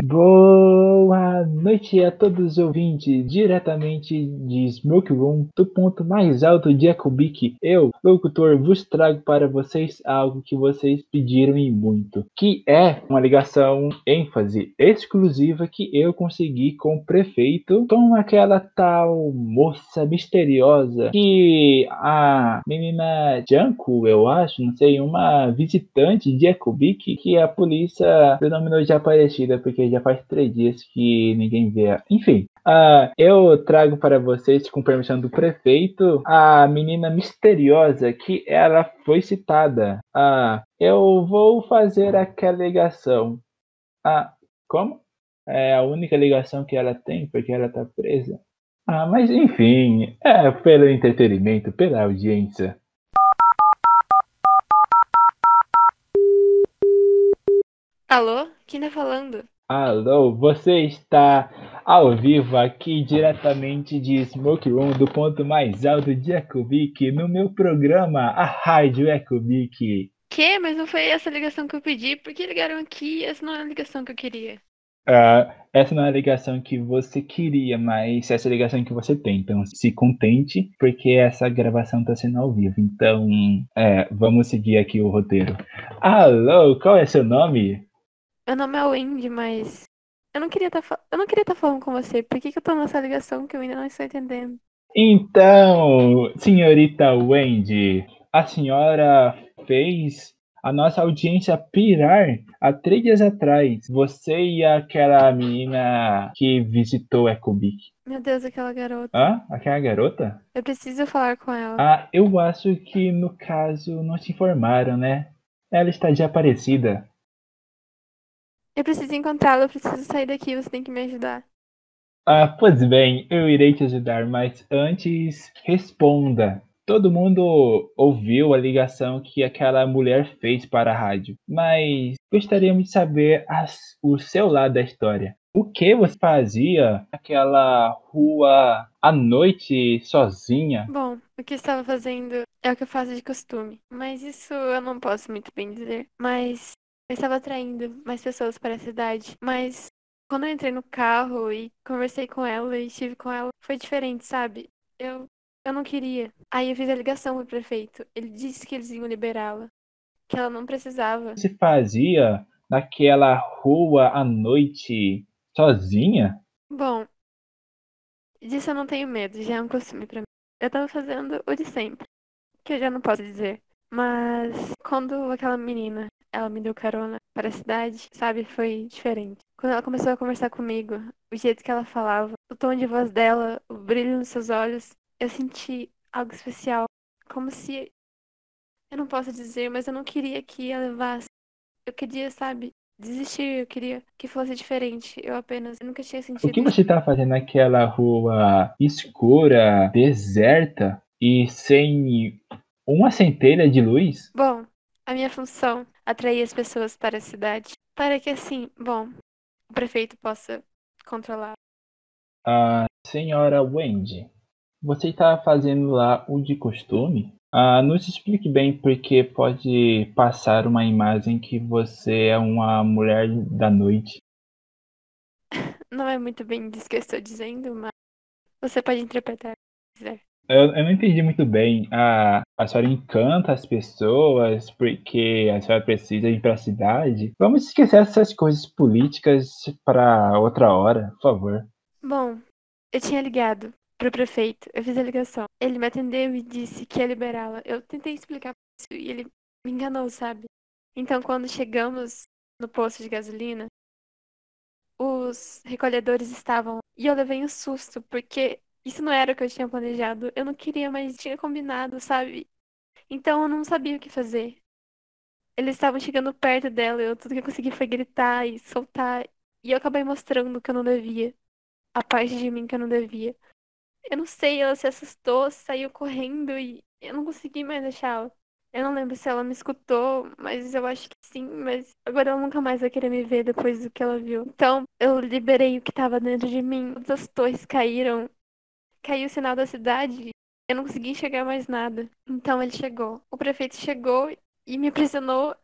Boa noite a todos os ouvintes, diretamente de Smoke Room, do ponto mais alto de Ecobic. Eu, locutor, vos trago para vocês algo que vocês pediram e muito, que é uma ligação ênfase exclusiva que eu consegui com o prefeito, com aquela tal moça misteriosa que a menina Janko, eu acho, não sei, uma visitante de Ecobic que a polícia denominou de Aparecida porque já faz três dias que ninguém vê. Enfim, uh, eu trago para vocês, com permissão do prefeito, a menina misteriosa que ela foi citada. Uh, eu vou fazer aquela ligação. Ah, como? É a única ligação que ela tem, porque ela tá presa. Ah, mas enfim, é pelo entretenimento, pela audiência. Alô? Quem tá falando? Alô, você está ao vivo aqui diretamente de Smoke Room do ponto mais alto de Ecobic no meu programa, a Rádio Ecobic. Que? Mas não foi essa ligação que eu pedi? Por que ligaram aqui? Essa não é a ligação que eu queria. Uh, essa não é a ligação que você queria, mas essa é a ligação que você tem. Então se contente, porque essa gravação está sendo ao vivo. Então, é, vamos seguir aqui o roteiro. Alô, qual é seu nome? Meu nome é Wendy, mas eu não queria estar tá, eu não queria estar tá falando com você. Por que, que eu tô nessa ligação que eu ainda não estou entendendo? Então, senhorita Wendy, a senhora fez a nossa audiência pirar há três dias atrás. Você e aquela menina que visitou Ecobic. Meu Deus, aquela garota. Hã? Aquela garota? Eu preciso falar com ela. Ah, eu acho que no caso não te informaram, né? Ela está desaparecida. Eu preciso encontrá-lo, eu preciso sair daqui, você tem que me ajudar. Ah, pois bem, eu irei te ajudar, mas antes responda. Todo mundo ouviu a ligação que aquela mulher fez para a rádio, mas gostaríamos de saber as, o seu lado da história. O que você fazia naquela rua à noite sozinha? Bom, o que estava fazendo é o que eu faço de costume, mas isso eu não posso muito bem dizer. Mas eu estava atraindo mais pessoas para a cidade, mas quando eu entrei no carro e conversei com ela e estive com ela, foi diferente, sabe? Eu, eu não queria. Aí eu fiz a ligação pro prefeito. Ele disse que eles iam liberá-la, que ela não precisava. Se fazia naquela rua à noite sozinha? Bom, disso eu não tenho medo, já é um costume para mim. Eu tava fazendo o de sempre, que eu já não posso dizer. Mas quando aquela menina ela me deu carona para a cidade, sabe? Foi diferente. Quando ela começou a conversar comigo, o jeito que ela falava, o tom de voz dela, o brilho nos seus olhos, eu senti algo especial. Como se. Eu não posso dizer, mas eu não queria que ela levasse. Eu queria, sabe, desistir, eu queria que fosse diferente. Eu apenas eu nunca tinha sentido. O que você tá fazendo naquela rua escura, deserta e sem uma centelha de luz? Bom, a minha função atrair as pessoas para a cidade, para que assim, bom, o prefeito possa controlar. A senhora Wendy, você está fazendo lá o de costume? Ah, nos explique bem porque pode passar uma imagem que você é uma mulher da noite. Não é muito bem disso que eu estou dizendo, mas você pode interpretar se quiser. Eu, eu não entendi muito bem. A, a senhora encanta as pessoas porque a senhora precisa ir para a cidade. Vamos esquecer essas coisas políticas para outra hora, por favor. Bom, eu tinha ligado pro prefeito, eu fiz a ligação. Ele me atendeu e disse que ia liberá-la. Eu tentei explicar isso e ele me enganou, sabe? Então, quando chegamos no posto de gasolina, os recolhedores estavam e eu levei um susto porque isso não era o que eu tinha planejado. Eu não queria, mas tinha combinado, sabe? Então eu não sabia o que fazer. Eles estavam chegando perto dela, eu tudo que eu consegui foi gritar e soltar. E eu acabei mostrando que eu não devia. A parte de mim que eu não devia. Eu não sei, ela se assustou, saiu correndo e eu não consegui mais deixá-la. Eu não lembro se ela me escutou, mas eu acho que sim. Mas agora ela nunca mais vai querer me ver depois do que ela viu. Então eu liberei o que estava dentro de mim. As torres caíram caiu o sinal da cidade. Eu não consegui enxergar mais nada. Então ele chegou. O prefeito chegou e me aprisionou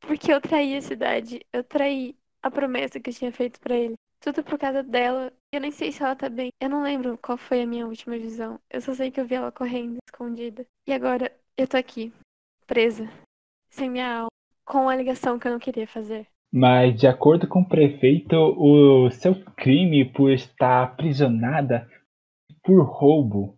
porque eu traí a cidade. Eu traí a promessa que eu tinha feito pra ele. Tudo por causa dela. Eu nem sei se ela tá bem. Eu não lembro qual foi a minha última visão. Eu só sei que eu vi ela correndo, escondida. E agora eu tô aqui, presa, sem minha alma, com a ligação que eu não queria fazer. Mas, de acordo com o prefeito, o seu crime por estar aprisionada por roubo.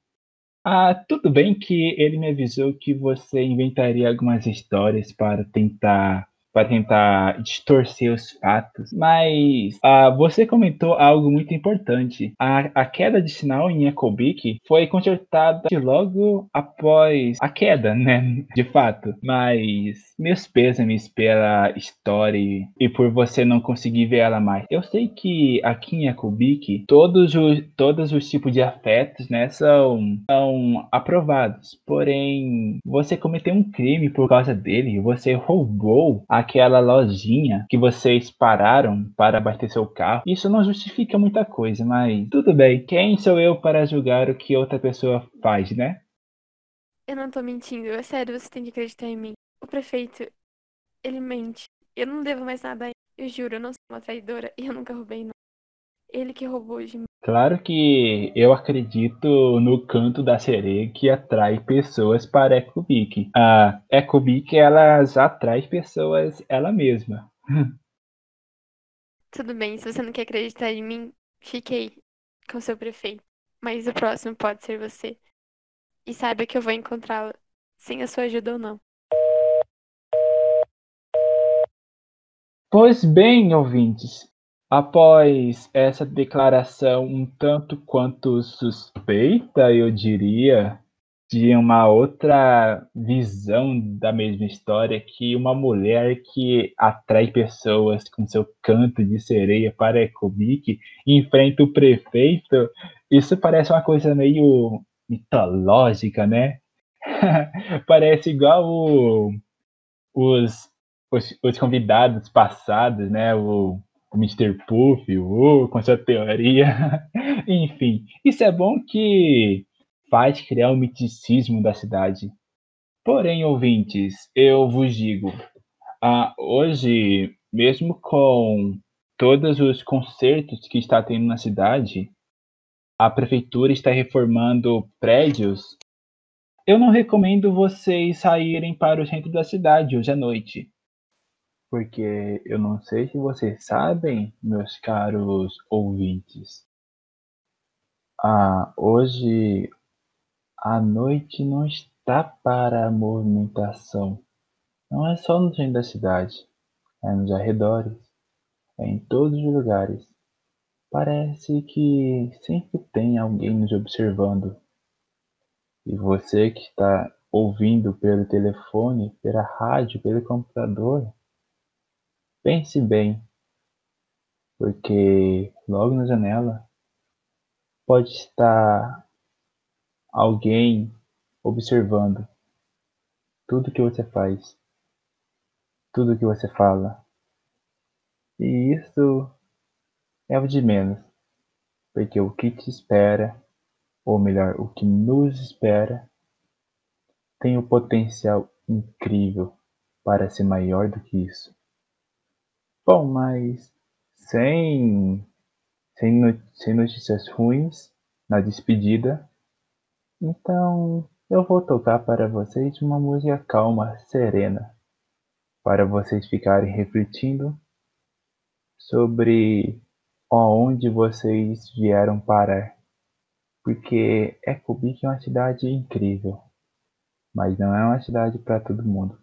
Ah, tudo bem que ele me avisou que você inventaria algumas histórias para tentar para tentar distorcer os fatos. Mas uh, você comentou algo muito importante. A, a queda de sinal em Ecobik foi consertada logo após a queda, né? De fato. Mas meus pêsames pela história e por você não conseguir ver ela mais. Eu sei que aqui em Ecobik todos os, todos os tipos de afetos né, são, são aprovados. Porém, você cometeu um crime por causa dele. Você roubou a aquela lojinha que vocês pararam para abastecer o carro. Isso não justifica muita coisa, mas tudo bem. Quem sou eu para julgar o que outra pessoa faz, né? Eu não tô mentindo, é sério, você tem que acreditar em mim. O prefeito, ele mente. Eu não devo mais nada a ele. Eu juro, eu não sou uma traidora e eu nunca roubei nada. Ele que roubou de mim. Claro que eu acredito no canto da sereia que atrai pessoas para Ecobic. A Ecobic, elas atrai pessoas ela mesma. Tudo bem, se você não quer acreditar em mim, fiquei com seu prefeito. Mas o próximo pode ser você. E saiba que eu vou encontrá-la, sem a sua ajuda ou não. Pois bem, ouvintes, Após essa declaração um tanto quanto suspeita, eu diria, de uma outra visão da mesma história, que uma mulher que atrai pessoas com seu canto de sereia para Ecobic enfrenta o prefeito, isso parece uma coisa meio mitológica, né? parece igual o, os, os, os convidados passados, né? O o Mr. Puff, uh, com sua teoria. Enfim, isso é bom que faz criar o miticismo da cidade. Porém, ouvintes, eu vos digo, ah, hoje, mesmo com todos os concertos que está tendo na cidade, a prefeitura está reformando prédios. Eu não recomendo vocês saírem para o centro da cidade hoje à noite porque eu não sei se vocês sabem, meus caros ouvintes. Ah, hoje a noite não está para a movimentação. Não é só no centro da cidade, é nos arredores, é em todos os lugares. Parece que sempre tem alguém nos observando. E você que está ouvindo pelo telefone, pela rádio, pelo computador, Pense bem, porque logo na janela pode estar alguém observando tudo que você faz, tudo que você fala. E isso é o de menos, porque o que te espera, ou melhor, o que nos espera, tem o um potencial incrível para ser maior do que isso. Bom, mas sem, sem, sem notícias ruins na despedida, então eu vou tocar para vocês uma música calma, serena, para vocês ficarem refletindo sobre aonde vocês vieram parar. Porque Ecobik é uma cidade incrível, mas não é uma cidade para todo mundo.